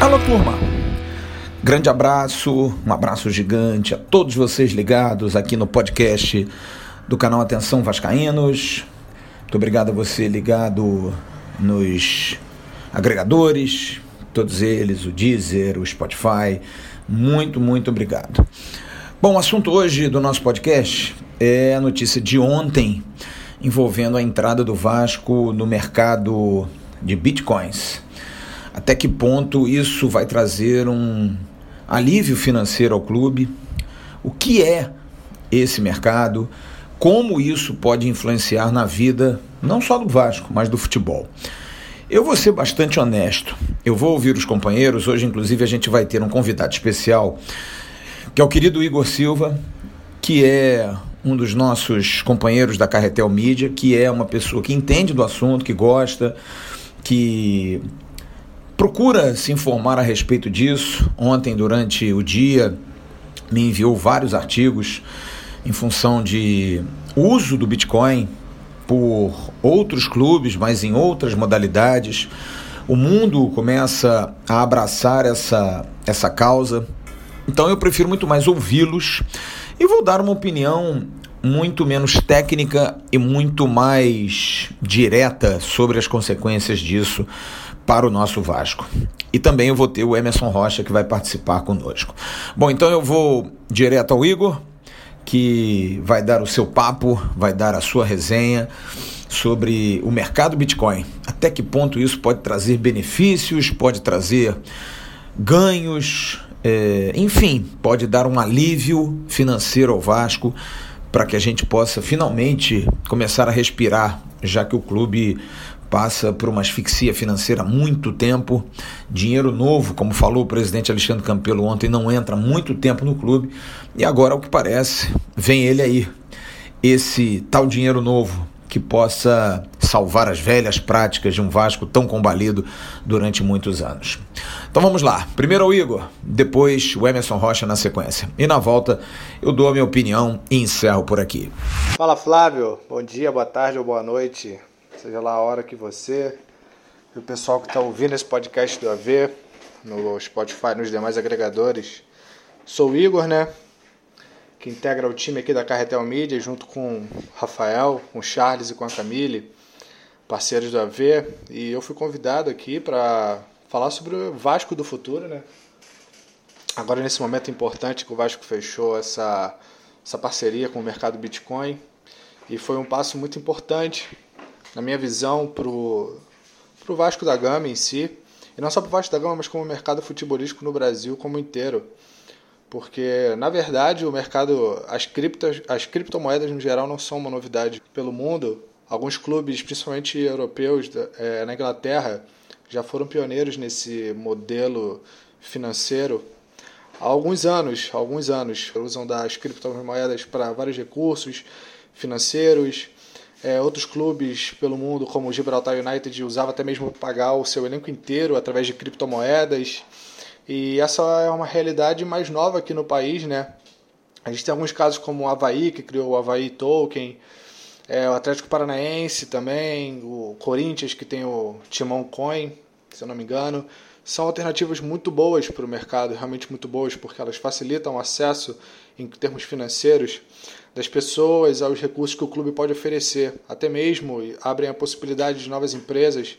Alô, turma! Grande abraço, um abraço gigante a todos vocês ligados aqui no podcast do canal Atenção Vascaínos. Muito obrigado a você ligado nos agregadores, todos eles, o Deezer, o Spotify. Muito, muito obrigado. Bom, o assunto hoje do nosso podcast é a notícia de ontem envolvendo a entrada do Vasco no mercado de bitcoins. Até que ponto isso vai trazer um alívio financeiro ao clube? O que é esse mercado? Como isso pode influenciar na vida não só do Vasco, mas do futebol? Eu vou ser bastante honesto. Eu vou ouvir os companheiros. Hoje, inclusive, a gente vai ter um convidado especial, que é o querido Igor Silva, que é um dos nossos companheiros da Carretel Mídia, que é uma pessoa que entende do assunto, que gosta, que procura se informar a respeito disso. Ontem, durante o dia, me enviou vários artigos em função de uso do Bitcoin por outros clubes, mas em outras modalidades. O mundo começa a abraçar essa, essa causa. Então eu prefiro muito mais ouvi-los e vou dar uma opinião muito menos técnica e muito mais direta sobre as consequências disso para o nosso Vasco. E também eu vou ter o Emerson Rocha que vai participar conosco. Bom, então eu vou direto ao Igor que vai dar o seu papo, vai dar a sua resenha sobre o mercado Bitcoin. Até que ponto isso pode trazer benefícios, pode trazer ganhos, é, enfim, pode dar um alívio financeiro ao Vasco para que a gente possa finalmente começar a respirar, já que o clube passa por uma asfixia financeira há muito tempo. Dinheiro novo, como falou o presidente Alexandre Campelo ontem, não entra muito tempo no clube. E agora, o que parece, vem ele aí, esse tal dinheiro novo que possa salvar as velhas práticas de um Vasco tão combalido durante muitos anos. Então vamos lá. Primeiro o Igor, depois o Emerson Rocha na sequência. E na volta eu dou a minha opinião e encerro por aqui. Fala Flávio, bom dia, boa tarde ou boa noite seja lá a hora que você e o pessoal que está ouvindo esse podcast do AV, no Spotify, nos demais agregadores. Sou o Igor, né? Que integra o time aqui da Carretel Media, junto com o Rafael, com o Charles e com a Camille, parceiros do AV. E eu fui convidado aqui para falar sobre o Vasco do futuro, né? Agora, nesse momento importante que o Vasco fechou essa, essa parceria com o mercado Bitcoin. E foi um passo muito importante na minha visão, para o Vasco da Gama em si, e não só para o Vasco da Gama, mas como o mercado futebolístico no Brasil como inteiro. Porque, na verdade, o mercado, as, criptas, as criptomoedas no geral não são uma novidade pelo mundo. Alguns clubes, principalmente europeus, é, na Inglaterra, já foram pioneiros nesse modelo financeiro há alguns anos. Há alguns anos usam das criptomoedas para vários recursos financeiros, é, outros clubes pelo mundo, como o Gibraltar United, usava até mesmo pagar o seu elenco inteiro através de criptomoedas. E essa é uma realidade mais nova aqui no país, né? A gente tem alguns casos como o Havaí, que criou o Havaí Token, é, o Atlético Paranaense também, o Corinthians, que tem o Timão Coin, se eu não me engano. São alternativas muito boas para o mercado, realmente muito boas, porque elas facilitam o acesso em termos financeiros das pessoas aos recursos que o clube pode oferecer, até mesmo abrem a possibilidade de novas empresas,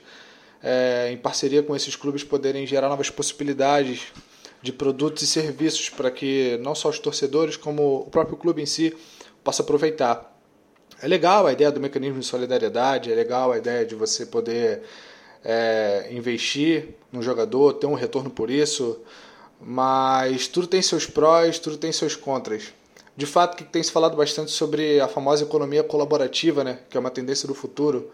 é, em parceria com esses clubes, poderem gerar novas possibilidades de produtos e serviços para que não só os torcedores, como o próprio clube em si, possa aproveitar. É legal a ideia do mecanismo de solidariedade, é legal a ideia de você poder é, investir no jogador, ter um retorno por isso, mas tudo tem seus prós, tudo tem seus contras. De fato, que tem se falado bastante sobre a famosa economia colaborativa, né, que é uma tendência do futuro,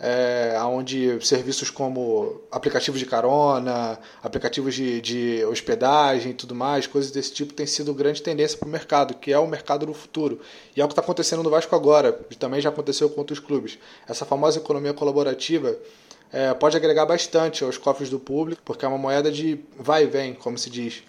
é, onde serviços como aplicativos de carona, aplicativos de, de hospedagem e tudo mais, coisas desse tipo, tem sido grande tendência para o mercado, que é o mercado do futuro. E é o que está acontecendo no Vasco agora, e também já aconteceu com outros clubes. Essa famosa economia colaborativa é, pode agregar bastante aos cofres do público, porque é uma moeda de vai e vem, como se diz.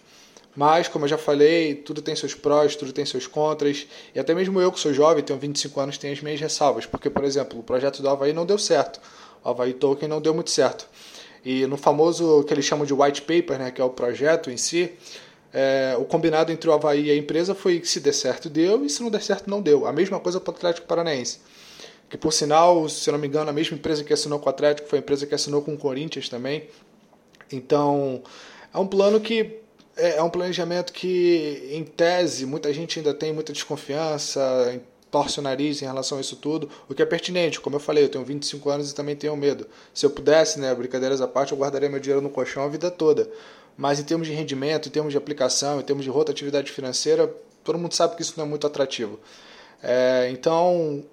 Mas, como eu já falei, tudo tem seus prós, tudo tem seus contras. E até mesmo eu, que sou jovem, tenho 25 anos, tenho as minhas ressalvas. Porque, por exemplo, o projeto do Havaí não deu certo. O Havaí Token não deu muito certo. E no famoso que eles chamam de white paper, né, que é o projeto em si, é, o combinado entre o Havaí e a empresa foi que se der certo, deu, e se não der certo, não deu. A mesma coisa para o Atlético Paranaense. Que, por sinal, se não me engano, a mesma empresa que assinou com o Atlético foi a empresa que assinou com o Corinthians também. Então, é um plano que é, é um planejamento que, em tese, muita gente ainda tem muita desconfiança, torce o nariz em relação a isso tudo, o que é pertinente. Como eu falei, eu tenho 25 anos e também tenho medo. Se eu pudesse, né, brincadeiras à parte, eu guardaria meu dinheiro no colchão a vida toda. Mas em termos de rendimento, em termos de aplicação, em termos de rotatividade financeira, todo mundo sabe que isso não é muito atrativo. É, então,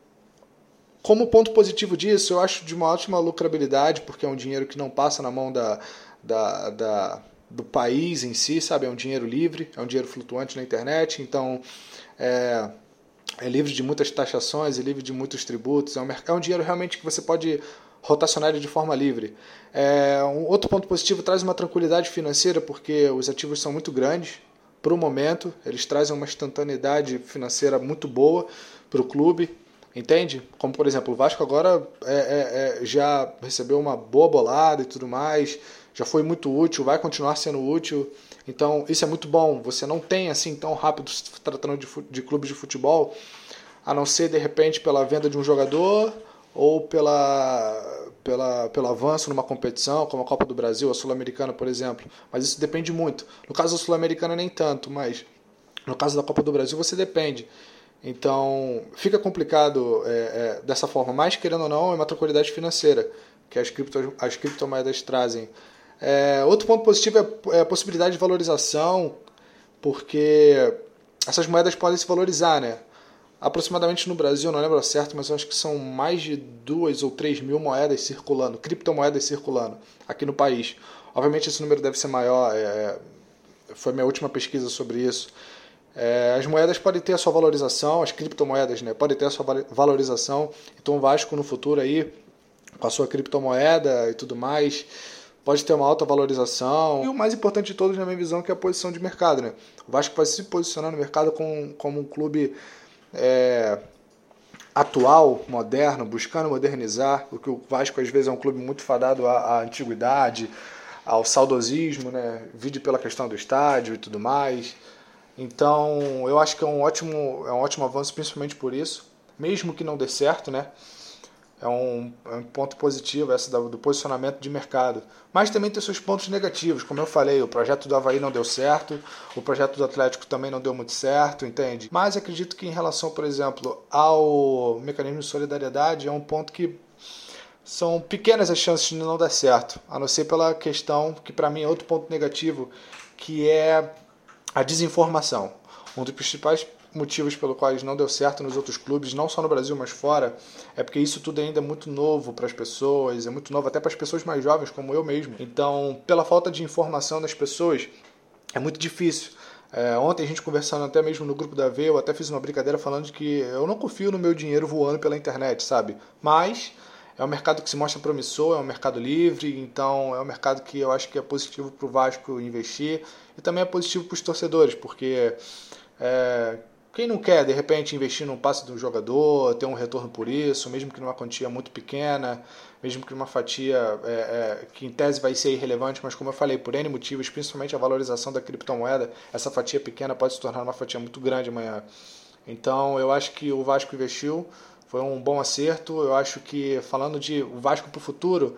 como ponto positivo disso, eu acho de uma ótima lucrabilidade, porque é um dinheiro que não passa na mão da, da, da do país em si, sabe? É um dinheiro livre, é um dinheiro flutuante na internet, então é, é livre de muitas taxações, é livre de muitos tributos, é um, é um dinheiro realmente que você pode rotacionar de forma livre. É, um outro ponto positivo traz uma tranquilidade financeira, porque os ativos são muito grandes para o momento, eles trazem uma instantaneidade financeira muito boa para o clube, entende? Como por exemplo, o Vasco agora é, é, é já recebeu uma boa bolada e tudo mais, já foi muito útil, vai continuar sendo útil. Então, isso é muito bom. Você não tem assim tão rápido se tratando de, de clubes de futebol, a não ser de repente pela venda de um jogador ou pela, pela, pelo avanço numa competição, como a Copa do Brasil, a Sul-Americana, por exemplo. Mas isso depende muito. No caso da Sul-Americana, nem tanto, mas no caso da Copa do Brasil, você depende. Então, fica complicado é, é, dessa forma, mas querendo ou não, é uma tranquilidade financeira que as, cripto, as criptomoedas trazem. É, outro ponto positivo é, é a possibilidade de valorização, porque essas moedas podem se valorizar, né? Aproximadamente no Brasil, não lembro certo, mas eu acho que são mais de duas ou três mil moedas circulando, criptomoedas circulando aqui no país. Obviamente esse número deve ser maior, é, foi minha última pesquisa sobre isso. É, as moedas podem ter a sua valorização, as criptomoedas né, podem ter a sua valorização. Então o Vasco no futuro aí, com a sua criptomoeda e tudo mais, pode ter uma alta valorização. E o mais importante de todos, na minha visão, que é a posição de mercado. Né? O Vasco vai se posicionar no mercado com, como um clube é, atual, moderno, buscando modernizar, porque o Vasco às vezes é um clube muito fadado à, à antiguidade, ao saudosismo, né? Vide pela questão do estádio e tudo mais. Então, eu acho que é um ótimo, é um ótimo avanço, principalmente por isso, mesmo que não dê certo, né? É um, é um ponto positivo essa do posicionamento de mercado. Mas também tem seus pontos negativos, como eu falei, o projeto do Havaí não deu certo, o projeto do Atlético também não deu muito certo, entende? Mas acredito que em relação, por exemplo, ao mecanismo de solidariedade, é um ponto que são pequenas as chances de não dar certo, a não ser pela questão que para mim é outro ponto negativo, que é a desinformação. Um dos principais motivos pelo quais não deu certo nos outros clubes, não só no Brasil, mas fora, é porque isso tudo ainda é muito novo para as pessoas, é muito novo até para as pessoas mais jovens, como eu mesmo. Então, pela falta de informação das pessoas, é muito difícil. É, ontem a gente conversando até mesmo no grupo da V, eu até fiz uma brincadeira falando de que eu não confio no meu dinheiro voando pela internet, sabe? Mas é um mercado que se mostra promissor, é um mercado livre, então é um mercado que eu acho que é positivo para o Vasco investir e também é positivo para os torcedores, porque é, quem não quer, de repente, investir num passe de um jogador, ter um retorno por isso, mesmo que numa quantia muito pequena, mesmo que numa fatia é, é, que em tese vai ser irrelevante, mas como eu falei, por N motivos, principalmente a valorização da criptomoeda, essa fatia pequena pode se tornar uma fatia muito grande amanhã. Então eu acho que o Vasco investiu, foi um bom acerto. Eu acho que, falando de o Vasco para o futuro,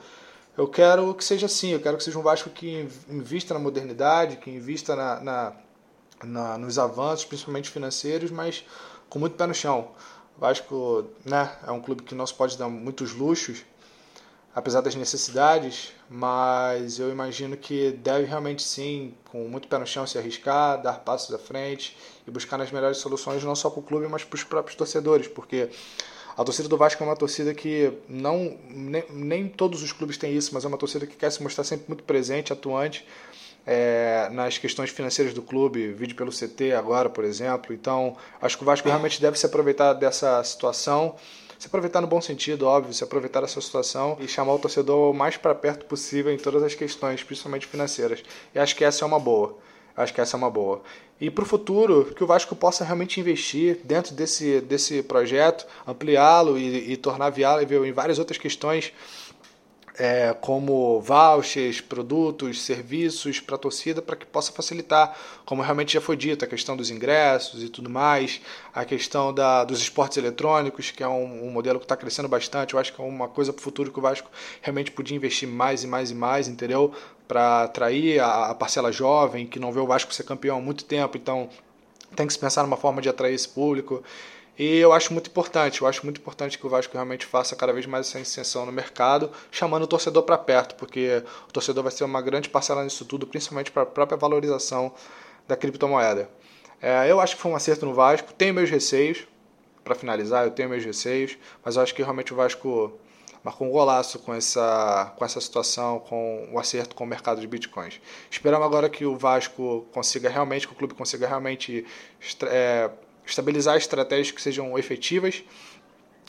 eu quero que seja assim, eu quero que seja um Vasco que invista na modernidade, que invista na, na na, nos avanços, principalmente financeiros, mas com muito pé no chão. O Vasco né, é um clube que não se pode dar muitos luxos, apesar das necessidades, mas eu imagino que deve realmente sim, com muito pé no chão, se arriscar, dar passos à frente e buscar as melhores soluções, não só para o clube, mas para os próprios torcedores, porque a torcida do Vasco é uma torcida que não nem, nem todos os clubes têm isso, mas é uma torcida que quer se mostrar sempre muito presente, atuante é, nas questões financeiras do clube, vídeo pelo CT agora, por exemplo. Então, acho que o Vasco realmente deve se aproveitar dessa situação, se aproveitar no bom sentido, óbvio, se aproveitar dessa situação e chamar o torcedor o mais para perto possível em todas as questões, principalmente financeiras. E acho que essa é uma boa. Acho que essa é uma boa. E para o futuro, que o Vasco possa realmente investir dentro desse, desse projeto, ampliá-lo e, e tornar viável em várias outras questões é, como vouchers, produtos, serviços para a torcida para que possa facilitar, como realmente já foi dito, a questão dos ingressos e tudo mais, a questão da, dos esportes eletrônicos, que é um, um modelo que está crescendo bastante. Eu acho que é uma coisa para o futuro que o Vasco realmente podia investir mais e mais e mais, entendeu? Para atrair a, a parcela jovem que não vê o Vasco ser campeão há muito tempo, então tem que se pensar numa forma de atrair esse público. E eu acho muito importante, eu acho muito importante que o Vasco realmente faça cada vez mais essa inserção no mercado, chamando o torcedor para perto, porque o torcedor vai ser uma grande parcela nisso tudo, principalmente para a própria valorização da criptomoeda. É, eu acho que foi um acerto no Vasco, tenho meus receios, para finalizar, eu tenho meus receios, mas eu acho que realmente o Vasco marcou um golaço com essa, com essa situação, com o acerto com o mercado de bitcoins. Esperamos agora que o Vasco consiga realmente, que o clube consiga realmente é, estabilizar estratégias que sejam efetivas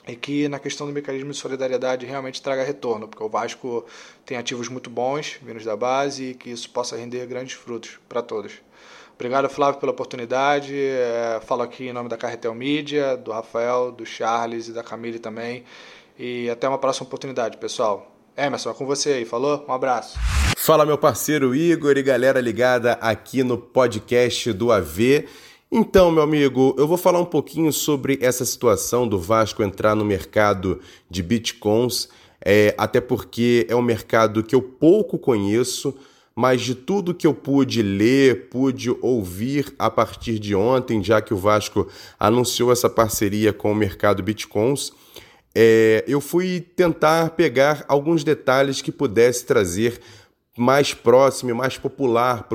e que na questão do mecanismo de solidariedade realmente traga retorno, porque o Vasco tem ativos muito bons vindos da base e que isso possa render grandes frutos para todos. Obrigado, Flávio, pela oportunidade. É, falo aqui em nome da Carretel Mídia, do Rafael, do Charles e da Camille também. E até uma próxima oportunidade, pessoal. Emerson, é com você aí, falou? Um abraço. Fala, meu parceiro Igor e galera ligada aqui no podcast do AV. Então, meu amigo, eu vou falar um pouquinho sobre essa situação do Vasco entrar no mercado de bitcoins, é, até porque é um mercado que eu pouco conheço, mas de tudo que eu pude ler, pude ouvir a partir de ontem, já que o Vasco anunciou essa parceria com o mercado bitcoins, é, eu fui tentar pegar alguns detalhes que pudesse trazer mais próximo e mais popular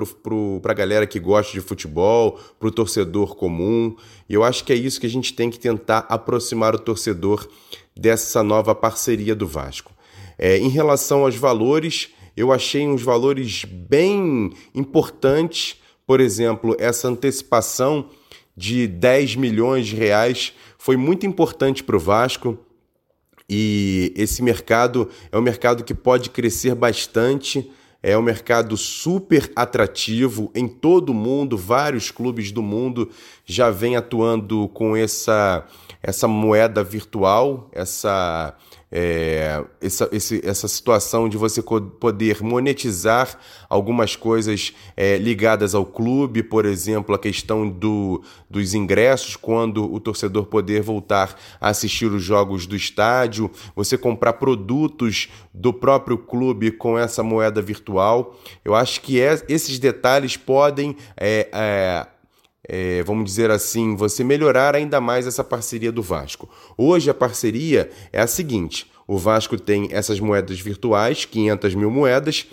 para a galera que gosta de futebol, para o torcedor comum. E eu acho que é isso que a gente tem que tentar aproximar o torcedor dessa nova parceria do Vasco. É, em relação aos valores, eu achei uns valores bem importantes. Por exemplo, essa antecipação de 10 milhões de reais foi muito importante para o Vasco. E esse mercado é um mercado que pode crescer bastante é um mercado super atrativo em todo o mundo, vários clubes do mundo já vêm atuando com essa, essa moeda virtual, essa é, essa, esse, essa situação de você poder monetizar algumas coisas é, ligadas ao clube, por exemplo, a questão do, dos ingressos, quando o torcedor poder voltar a assistir os jogos do estádio, você comprar produtos do próprio clube com essa moeda virtual. Eu acho que é, esses detalhes podem. É, é vamos dizer assim, você melhorar ainda mais essa parceria do Vasco. Hoje a parceria é a seguinte: o Vasco tem essas moedas virtuais, 500 mil moedas,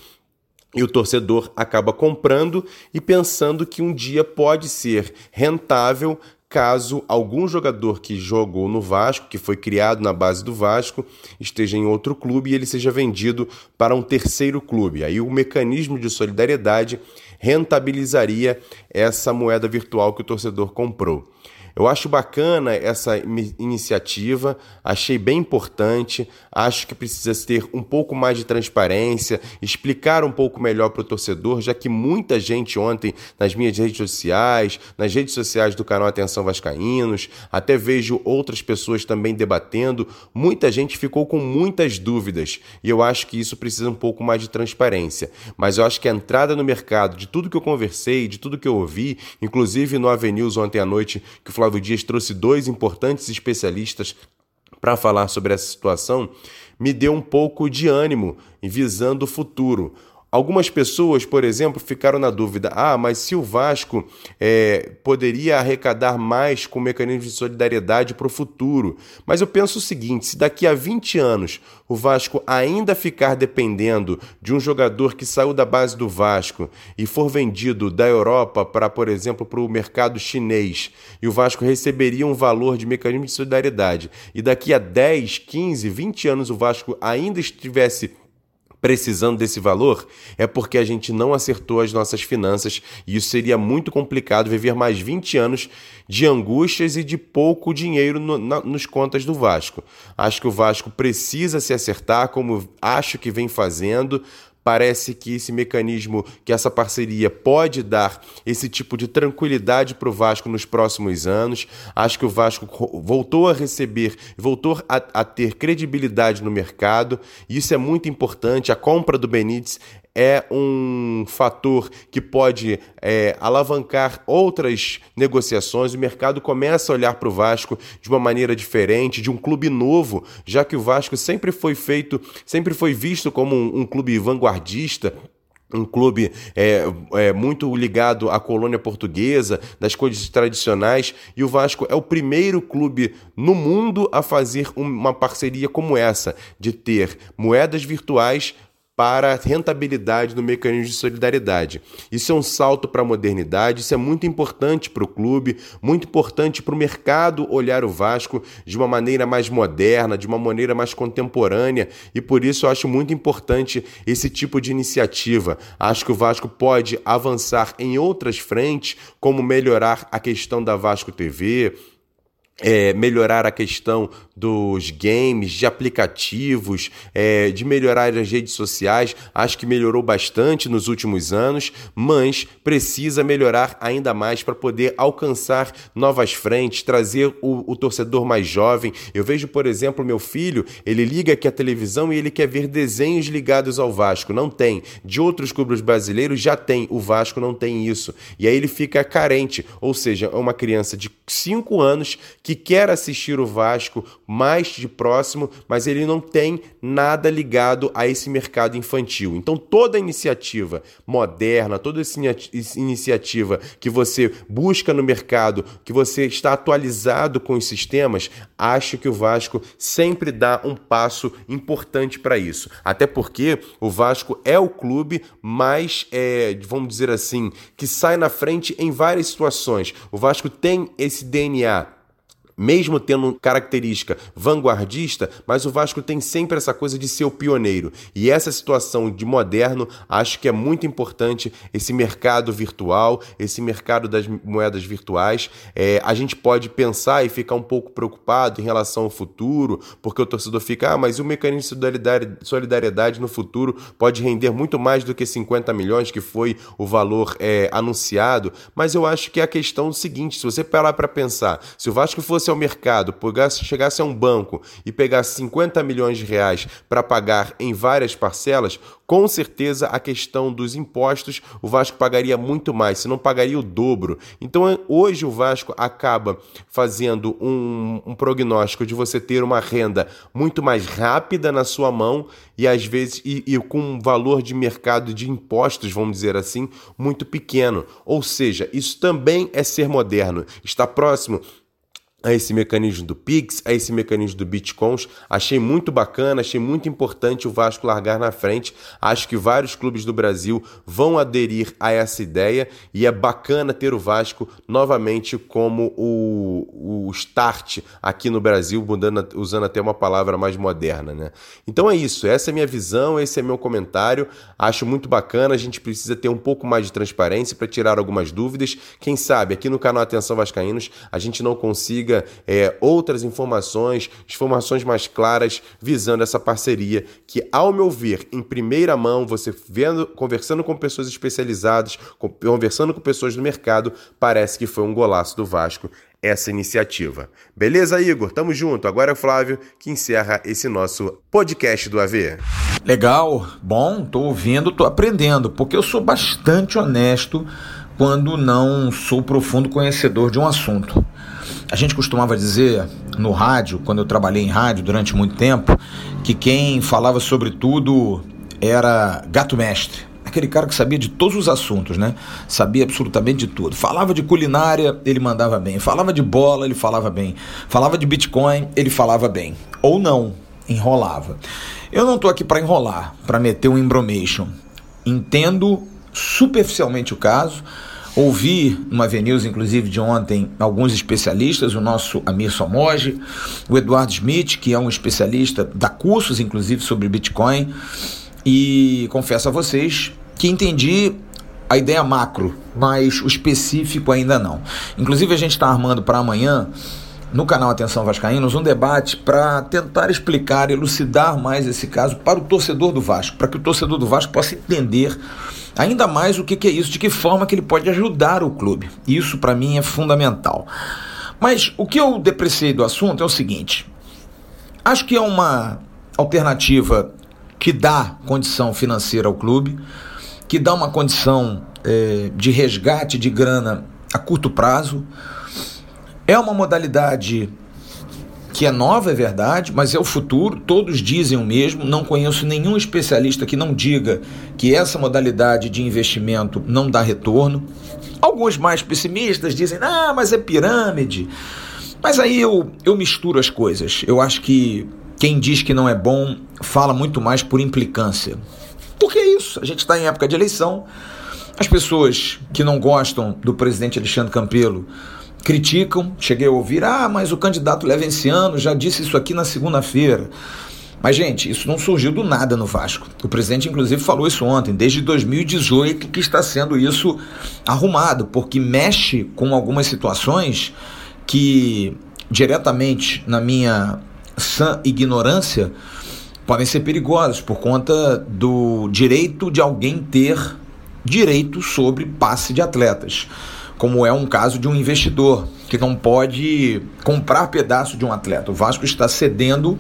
e o torcedor acaba comprando e pensando que um dia pode ser rentável caso algum jogador que jogou no Vasco, que foi criado na base do Vasco, esteja em outro clube e ele seja vendido para um terceiro clube. Aí o mecanismo de solidariedade rentabilizaria essa moeda virtual que o torcedor comprou. Eu acho bacana essa iniciativa, achei bem importante. Acho que precisa ter um pouco mais de transparência, explicar um pouco melhor para o torcedor, já que muita gente ontem nas minhas redes sociais, nas redes sociais do canal Atenção Vascaínos, até vejo outras pessoas também debatendo, muita gente ficou com muitas dúvidas e eu acho que isso precisa um pouco mais de transparência. Mas eu acho que a entrada no mercado, de tudo que eu conversei, de tudo que eu ouvi, inclusive no Avenues ontem à noite, que o Flávio Dias trouxe dois importantes especialistas para falar sobre essa situação, me deu um pouco de ânimo visando o futuro. Algumas pessoas, por exemplo, ficaram na dúvida: ah, mas se o Vasco é, poderia arrecadar mais com o mecanismo de solidariedade para o futuro. Mas eu penso o seguinte: se daqui a 20 anos o Vasco ainda ficar dependendo de um jogador que saiu da base do Vasco e for vendido da Europa para, por exemplo, para o mercado chinês, e o Vasco receberia um valor de mecanismo de solidariedade, e daqui a 10, 15, 20 anos o Vasco ainda estivesse precisando desse valor, é porque a gente não acertou as nossas finanças e isso seria muito complicado viver mais 20 anos de angústias e de pouco dinheiro no, na, nos contas do Vasco. Acho que o Vasco precisa se acertar, como acho que vem fazendo, Parece que esse mecanismo, que essa parceria pode dar esse tipo de tranquilidade para o Vasco nos próximos anos. Acho que o Vasco voltou a receber, voltou a, a ter credibilidade no mercado. Isso é muito importante. A compra do Benítez é um fator que pode é, alavancar outras negociações. O mercado começa a olhar para o Vasco de uma maneira diferente, de um clube novo, já que o Vasco sempre foi feito, sempre foi visto como um, um clube vanguardista, um clube é, é, muito ligado à colônia portuguesa, das coisas tradicionais, e o Vasco é o primeiro clube no mundo a fazer uma parceria como essa, de ter moedas virtuais para a rentabilidade do mecanismo de solidariedade. Isso é um salto para a modernidade, isso é muito importante para o clube, muito importante para o mercado olhar o Vasco de uma maneira mais moderna, de uma maneira mais contemporânea, e por isso eu acho muito importante esse tipo de iniciativa. Acho que o Vasco pode avançar em outras frentes, como melhorar a questão da Vasco TV, é, melhorar a questão dos games, de aplicativos, é, de melhorar as redes sociais. Acho que melhorou bastante nos últimos anos, mas precisa melhorar ainda mais para poder alcançar novas frentes, trazer o, o, torcedor mais jovem. Eu vejo, por exemplo, meu filho, ele liga aqui a televisão e ele quer ver desenhos ligados ao Vasco. Não tem. De outros clubes brasileiros já tem. O Vasco não tem isso. E aí ele fica carente. Ou seja, é uma criança de 5 anos que quer assistir o Vasco mais de próximo, mas ele não tem nada ligado a esse mercado infantil. Então, toda iniciativa moderna, toda iniciativa que você busca no mercado, que você está atualizado com os sistemas, acho que o Vasco sempre dá um passo importante para isso. Até porque o Vasco é o clube mais, é, vamos dizer assim, que sai na frente em várias situações. O Vasco tem esse DNA mesmo tendo característica vanguardista, mas o Vasco tem sempre essa coisa de ser o pioneiro. E essa situação de moderno, acho que é muito importante esse mercado virtual, esse mercado das moedas virtuais. É, a gente pode pensar e ficar um pouco preocupado em relação ao futuro, porque o torcedor fica, ah, mas o mecanismo de solidariedade no futuro pode render muito mais do que 50 milhões, que foi o valor é, anunciado. Mas eu acho que é a questão seguinte: se você parar para pensar, se o Vasco fosse fosse ao mercado, pegasse, chegasse a um banco e pegasse 50 milhões de reais para pagar em várias parcelas, com certeza a questão dos impostos o Vasco pagaria muito mais, se não pagaria o dobro. Então é, hoje o Vasco acaba fazendo um, um prognóstico de você ter uma renda muito mais rápida na sua mão e às vezes e, e com um valor de mercado de impostos, vamos dizer assim, muito pequeno. Ou seja, isso também é ser moderno. Está próximo a esse mecanismo do Pix, a esse mecanismo do Bitcoins. Achei muito bacana, achei muito importante o Vasco largar na frente. Acho que vários clubes do Brasil vão aderir a essa ideia e é bacana ter o Vasco novamente como o, o start aqui no Brasil, mudando, usando até uma palavra mais moderna. Né? Então é isso, essa é minha visão, esse é meu comentário. Acho muito bacana, a gente precisa ter um pouco mais de transparência para tirar algumas dúvidas. Quem sabe aqui no canal Atenção Vascaínos a gente não consiga é, outras informações, informações mais claras visando essa parceria que, ao meu ver, em primeira mão, você vendo, conversando com pessoas especializadas, conversando com pessoas do mercado, parece que foi um golaço do Vasco essa iniciativa. Beleza, Igor? Tamo junto. Agora é o Flávio que encerra esse nosso podcast do AV. Legal, bom, tô ouvindo, tô aprendendo, porque eu sou bastante honesto quando não sou profundo conhecedor de um assunto. A gente costumava dizer no rádio, quando eu trabalhei em rádio durante muito tempo, que quem falava sobre tudo era gato mestre. Aquele cara que sabia de todos os assuntos, né? Sabia absolutamente de tudo. Falava de culinária, ele mandava bem. Falava de bola, ele falava bem. Falava de Bitcoin, ele falava bem. Ou não, enrolava. Eu não tô aqui para enrolar, para meter um embromation. Entendo superficialmente o caso Ouvi numa News, inclusive, de ontem, alguns especialistas, o nosso Amir Somoji, o Eduardo Smith, que é um especialista, dá cursos, inclusive, sobre Bitcoin, e confesso a vocês que entendi a ideia macro, mas o específico ainda não. Inclusive, a gente está armando para amanhã no canal Atenção Vascaínos um debate para tentar explicar, elucidar mais esse caso para o torcedor do Vasco, para que o torcedor do Vasco possa entender ainda mais o que, que é isso, de que forma que ele pode ajudar o clube. Isso para mim é fundamental. Mas o que eu depreciei do assunto é o seguinte: acho que é uma alternativa que dá condição financeira ao clube, que dá uma condição é, de resgate de grana a curto prazo é uma modalidade que é nova, é verdade, mas é o futuro, todos dizem o mesmo. Não conheço nenhum especialista que não diga que essa modalidade de investimento não dá retorno. Alguns mais pessimistas dizem, ah, mas é pirâmide. Mas aí eu, eu misturo as coisas. Eu acho que quem diz que não é bom fala muito mais por implicância. Porque é isso, a gente está em época de eleição. As pessoas que não gostam do presidente Alexandre Campelo criticam. Cheguei a ouvir: ah, mas o candidato Levenciano já disse isso aqui na segunda-feira. Mas, gente, isso não surgiu do nada no Vasco. O presidente, inclusive, falou isso ontem, desde 2018 que está sendo isso arrumado, porque mexe com algumas situações que, diretamente na minha sã ignorância, podem ser perigosas por conta do direito de alguém ter direito sobre passe de atletas como é um caso de um investidor que não pode comprar pedaço de um atleta. O Vasco está cedendo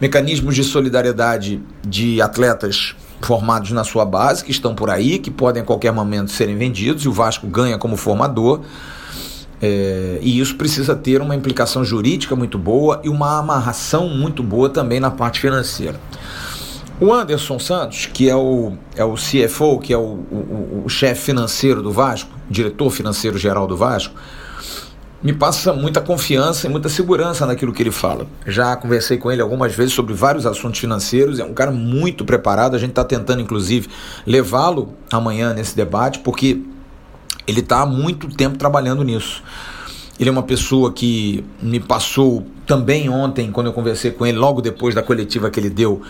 mecanismos de solidariedade de atletas formados na sua base, que estão por aí, que podem a qualquer momento serem vendidos, e o Vasco ganha como formador. É, e isso precisa ter uma implicação jurídica muito boa e uma amarração muito boa também na parte financeira. O Anderson Santos, que é o, é o CFO, que é o, o, o chefe financeiro do Vasco, diretor financeiro geral do Vasco, me passa muita confiança e muita segurança naquilo que ele fala. Já conversei com ele algumas vezes sobre vários assuntos financeiros, é um cara muito preparado. A gente está tentando, inclusive, levá-lo amanhã nesse debate, porque ele está há muito tempo trabalhando nisso. Ele é uma pessoa que me passou também ontem, quando eu conversei com ele, logo depois da coletiva que ele deu,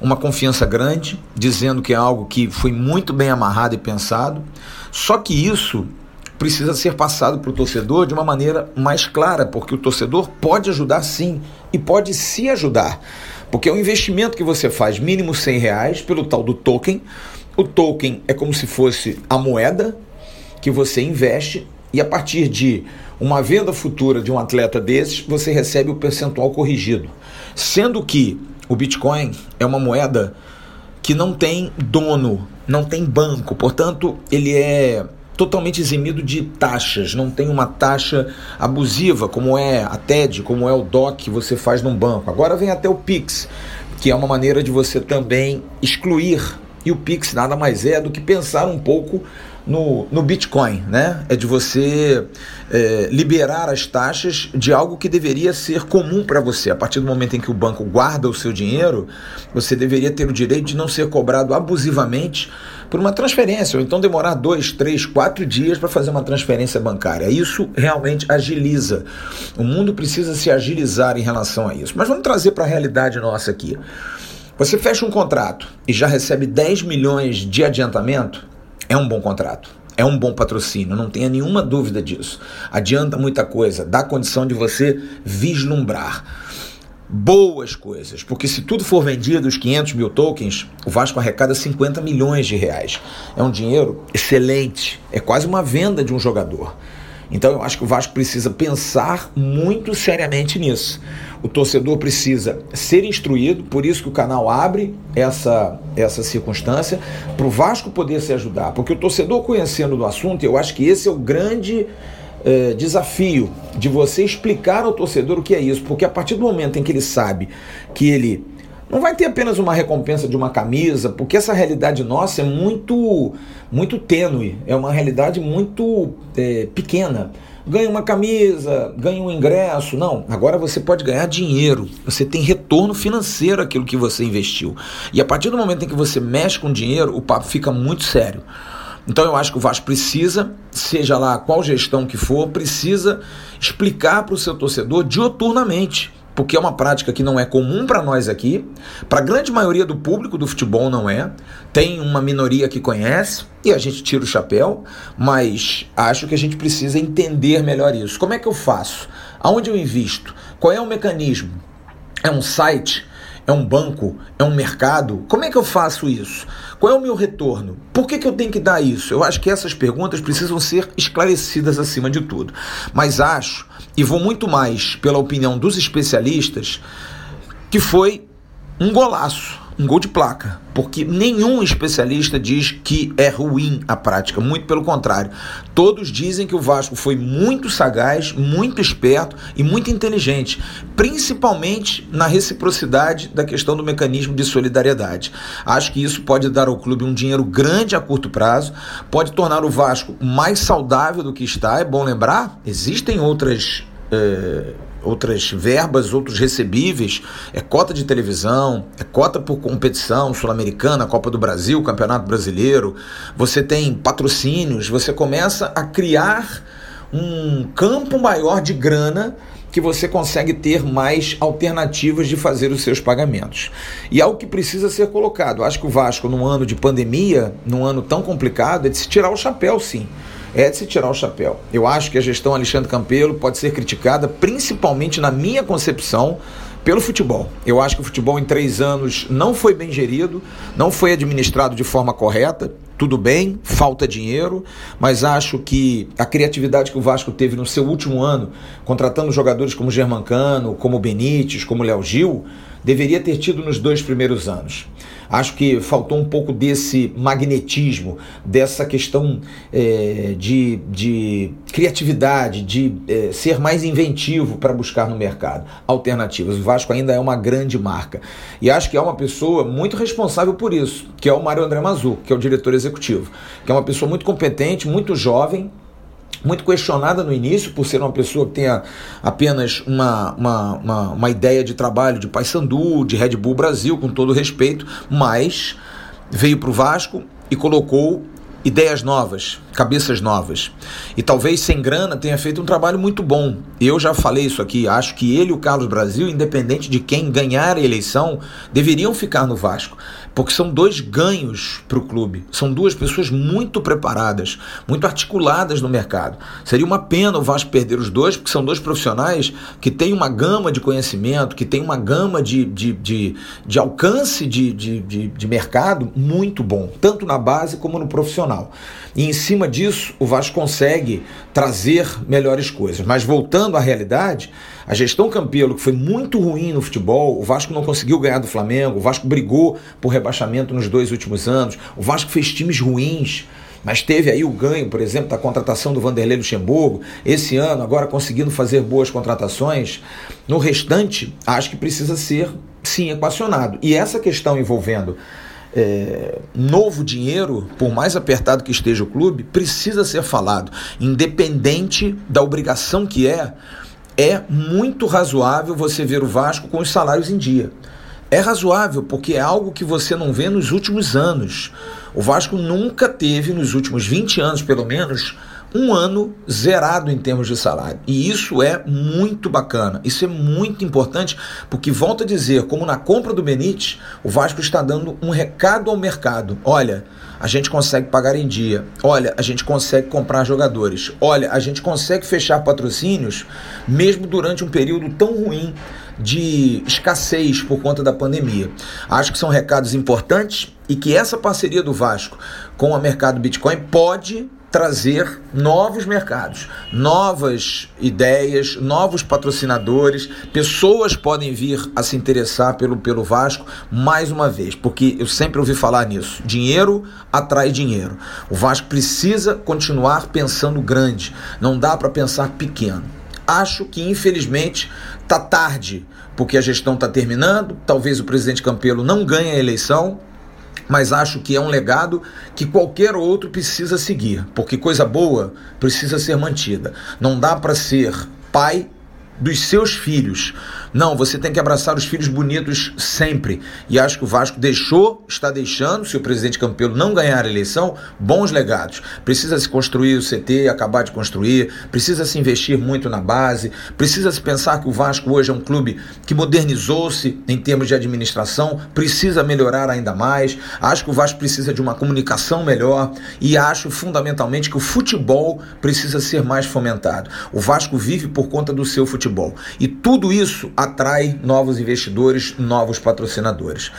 uma confiança grande, dizendo que é algo que foi muito bem amarrado e pensado. Só que isso precisa ser passado para o torcedor de uma maneira mais clara, porque o torcedor pode ajudar sim e pode se ajudar. Porque é um investimento que você faz mínimo 100 reais pelo tal do token. O token é como se fosse a moeda que você investe e a partir de uma venda futura de um atleta desses, você recebe o percentual corrigido. Sendo que o Bitcoin é uma moeda que não tem dono, não tem banco, portanto, ele é totalmente eximido de taxas, não tem uma taxa abusiva como é a TED, como é o DOC que você faz num banco. Agora vem até o Pix, que é uma maneira de você também excluir. E o Pix nada mais é do que pensar um pouco no, no Bitcoin, né? É de você é, liberar as taxas de algo que deveria ser comum para você. A partir do momento em que o banco guarda o seu dinheiro, você deveria ter o direito de não ser cobrado abusivamente por uma transferência, ou então demorar dois, três, quatro dias para fazer uma transferência bancária. Isso realmente agiliza. O mundo precisa se agilizar em relação a isso. Mas vamos trazer para a realidade nossa aqui. Você fecha um contrato e já recebe 10 milhões de adiantamento, é um bom contrato. É um bom patrocínio, não tenha nenhuma dúvida disso. Adianta muita coisa, dá condição de você vislumbrar boas coisas, porque se tudo for vendido, os 500 mil tokens, o Vasco arrecada 50 milhões de reais. É um dinheiro excelente, é quase uma venda de um jogador. Então eu acho que o Vasco precisa pensar muito seriamente nisso. O torcedor precisa ser instruído, por isso que o canal abre essa, essa circunstância, para o Vasco poder se ajudar. Porque o torcedor conhecendo do assunto, eu acho que esse é o grande eh, desafio de você explicar ao torcedor o que é isso. Porque a partir do momento em que ele sabe que ele não vai ter apenas uma recompensa de uma camisa, porque essa realidade nossa é muito, muito tênue, é uma realidade muito é, pequena. Ganha uma camisa, ganha um ingresso. Não, agora você pode ganhar dinheiro. Você tem retorno financeiro aquilo que você investiu. E a partir do momento em que você mexe com dinheiro, o papo fica muito sério. Então eu acho que o Vasco precisa, seja lá qual gestão que for, precisa explicar para o seu torcedor dioturnamente porque é uma prática que não é comum para nós aqui, para a grande maioria do público do futebol não é. Tem uma minoria que conhece e a gente tira o chapéu, mas acho que a gente precisa entender melhor isso. Como é que eu faço? Aonde eu invisto? Qual é o mecanismo? É um site? É um banco? É um mercado? Como é que eu faço isso? Qual é o meu retorno? Por que, que eu tenho que dar isso? Eu acho que essas perguntas precisam ser esclarecidas acima de tudo. Mas acho, e vou muito mais pela opinião dos especialistas, que foi um golaço um gol de placa, porque nenhum especialista diz que é ruim a prática, muito pelo contrário. Todos dizem que o Vasco foi muito sagaz, muito esperto e muito inteligente, principalmente na reciprocidade da questão do mecanismo de solidariedade. Acho que isso pode dar ao clube um dinheiro grande a curto prazo, pode tornar o Vasco mais saudável do que está. É bom lembrar, existem outras. Eh, outras verbas, outros recebíveis, é cota de televisão, é cota por competição sul-americana, Copa do Brasil, Campeonato Brasileiro. Você tem patrocínios, você começa a criar um campo maior de grana que você consegue ter mais alternativas de fazer os seus pagamentos. E algo que precisa ser colocado. Acho que o Vasco, num ano de pandemia, num ano tão complicado, é de se tirar o chapéu, sim é de se tirar o chapéu. Eu acho que a gestão Alexandre Campelo pode ser criticada, principalmente na minha concepção, pelo futebol. Eu acho que o futebol em três anos não foi bem gerido, não foi administrado de forma correta. Tudo bem, falta dinheiro, mas acho que a criatividade que o Vasco teve no seu último ano, contratando jogadores como Germancano, como Benítez, como Léo Gil, deveria ter tido nos dois primeiros anos. Acho que faltou um pouco desse magnetismo, dessa questão é, de, de criatividade, de é, ser mais inventivo para buscar no mercado alternativas. O Vasco ainda é uma grande marca. E acho que é uma pessoa muito responsável por isso, que é o Mário André Mazu, que é o diretor executivo, que é uma pessoa muito competente, muito jovem, muito questionada no início por ser uma pessoa que tenha apenas uma, uma, uma, uma ideia de trabalho de Paysandu, de Red Bull Brasil, com todo respeito, mas veio para o Vasco e colocou ideias novas, cabeças novas. E talvez sem grana tenha feito um trabalho muito bom. Eu já falei isso aqui, acho que ele e o Carlos Brasil, independente de quem ganhar a eleição, deveriam ficar no Vasco porque são dois ganhos para o clube. São duas pessoas muito preparadas, muito articuladas no mercado. Seria uma pena o Vasco perder os dois, porque são dois profissionais que têm uma gama de conhecimento, que têm uma gama de, de, de, de alcance de, de, de, de mercado muito bom, tanto na base como no profissional. E em cima disso, o Vasco consegue trazer melhores coisas. Mas voltando à realidade, a gestão Campelo, que foi muito ruim no futebol, o Vasco não conseguiu ganhar do Flamengo, o Vasco brigou por rebaixamento nos dois últimos anos, o Vasco fez times ruins, mas teve aí o ganho, por exemplo, da contratação do Vanderlei Luxemburgo, esse ano, agora conseguindo fazer boas contratações. No restante, acho que precisa ser, sim, equacionado. E essa questão envolvendo é, novo dinheiro, por mais apertado que esteja o clube, precisa ser falado, independente da obrigação que é é muito razoável você ver o Vasco com os salários em dia. É razoável porque é algo que você não vê nos últimos anos. O Vasco nunca teve, nos últimos 20 anos pelo menos, um ano zerado em termos de salário. E isso é muito bacana, isso é muito importante, porque volto a dizer, como na compra do Benítez, o Vasco está dando um recado ao mercado. Olha, a gente consegue pagar em dia. Olha, a gente consegue comprar jogadores. Olha, a gente consegue fechar patrocínios mesmo durante um período tão ruim de escassez por conta da pandemia. Acho que são recados importantes e que essa parceria do Vasco com o mercado Bitcoin pode trazer novos mercados, novas ideias, novos patrocinadores, pessoas podem vir a se interessar pelo, pelo Vasco mais uma vez, porque eu sempre ouvi falar nisso. Dinheiro atrai dinheiro. O Vasco precisa continuar pensando grande, não dá para pensar pequeno. Acho que infelizmente tá tarde, porque a gestão está terminando, talvez o presidente Campelo não ganhe a eleição mas acho que é um legado que qualquer outro precisa seguir, porque coisa boa precisa ser mantida. Não dá para ser pai dos seus filhos, Não, você tem que abraçar os filhos bonitos sempre. E acho que o Vasco deixou, está deixando, se o presidente Campelo não ganhar a eleição, bons legados. Precisa se construir o CT, acabar de construir, precisa se investir muito na base, precisa se pensar que o Vasco hoje é um clube que modernizou-se em termos de administração, precisa melhorar ainda mais. Acho que o Vasco precisa de uma comunicação melhor e acho fundamentalmente que o futebol precisa ser mais fomentado. O Vasco vive por conta do seu futebol e tudo isso atrai novos investidores, novos patrocinadores.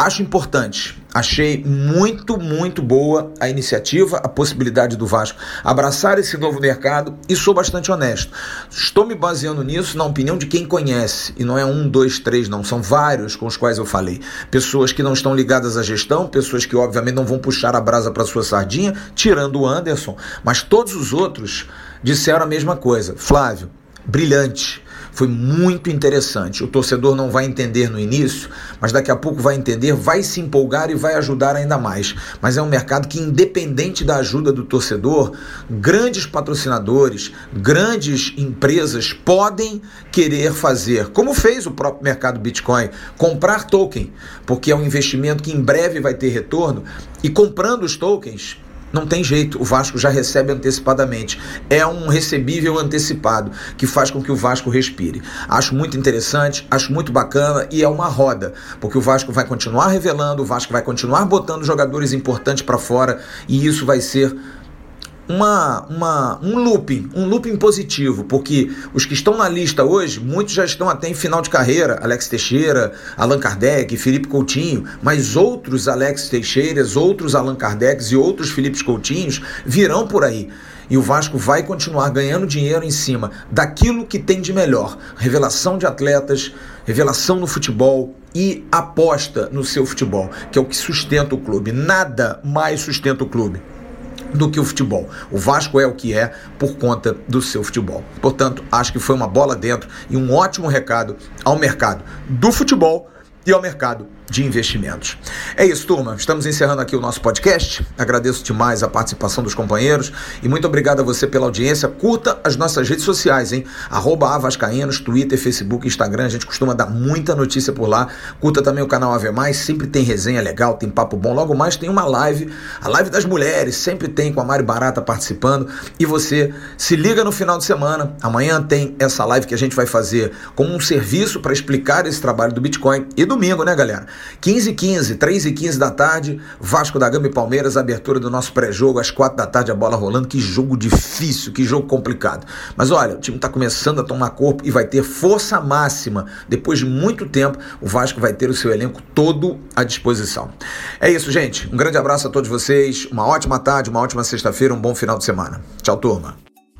Acho importante, achei muito, muito boa a iniciativa, a possibilidade do Vasco abraçar esse novo mercado e sou bastante honesto. Estou me baseando nisso na opinião de quem conhece, e não é um, dois, três, não, são vários com os quais eu falei. Pessoas que não estão ligadas à gestão, pessoas que obviamente não vão puxar a brasa para sua sardinha, tirando o Anderson, mas todos os outros disseram a mesma coisa. Flávio, brilhante foi muito interessante. O torcedor não vai entender no início, mas daqui a pouco vai entender, vai se empolgar e vai ajudar ainda mais. Mas é um mercado que, independente da ajuda do torcedor, grandes patrocinadores, grandes empresas podem querer fazer, como fez o próprio mercado Bitcoin, comprar token, porque é um investimento que em breve vai ter retorno, e comprando os tokens não tem jeito, o Vasco já recebe antecipadamente. É um recebível antecipado que faz com que o Vasco respire. Acho muito interessante, acho muito bacana e é uma roda, porque o Vasco vai continuar revelando, o Vasco vai continuar botando jogadores importantes para fora e isso vai ser uma, uma, um looping, um looping positivo, porque os que estão na lista hoje, muitos já estão até em final de carreira, Alex Teixeira, Allan Kardec, Felipe Coutinho, mas outros Alex Teixeiras, outros Allan Kardecs e outros Felipe Coutinhos virão por aí. E o Vasco vai continuar ganhando dinheiro em cima daquilo que tem de melhor: revelação de atletas, revelação no futebol e aposta no seu futebol, que é o que sustenta o clube. Nada mais sustenta o clube do que o futebol. O Vasco é o que é por conta do seu futebol. Portanto, acho que foi uma bola dentro e um ótimo recado ao mercado do futebol e ao mercado de investimentos. É isso, turma. Estamos encerrando aqui o nosso podcast. Agradeço demais a participação dos companheiros e muito obrigado a você pela audiência. Curta as nossas redes sociais, hein? Arroba Avascaínos, Twitter, Facebook, Instagram. A gente costuma dar muita notícia por lá. Curta também o canal Ave Mais, sempre tem resenha legal, tem papo bom. Logo mais tem uma live, a live das mulheres, sempre tem com a Mari Barata participando. E você se liga no final de semana. Amanhã tem essa live que a gente vai fazer como um serviço para explicar esse trabalho do Bitcoin. E domingo, né, galera? 15 h 15, 3 e 15 da tarde, Vasco da Gama e Palmeiras, abertura do nosso pré-jogo, às 4 da tarde a bola rolando. Que jogo difícil, que jogo complicado. Mas olha, o time está começando a tomar corpo e vai ter força máxima. Depois de muito tempo, o Vasco vai ter o seu elenco todo à disposição. É isso, gente. Um grande abraço a todos vocês, uma ótima tarde, uma ótima sexta-feira, um bom final de semana. Tchau, turma.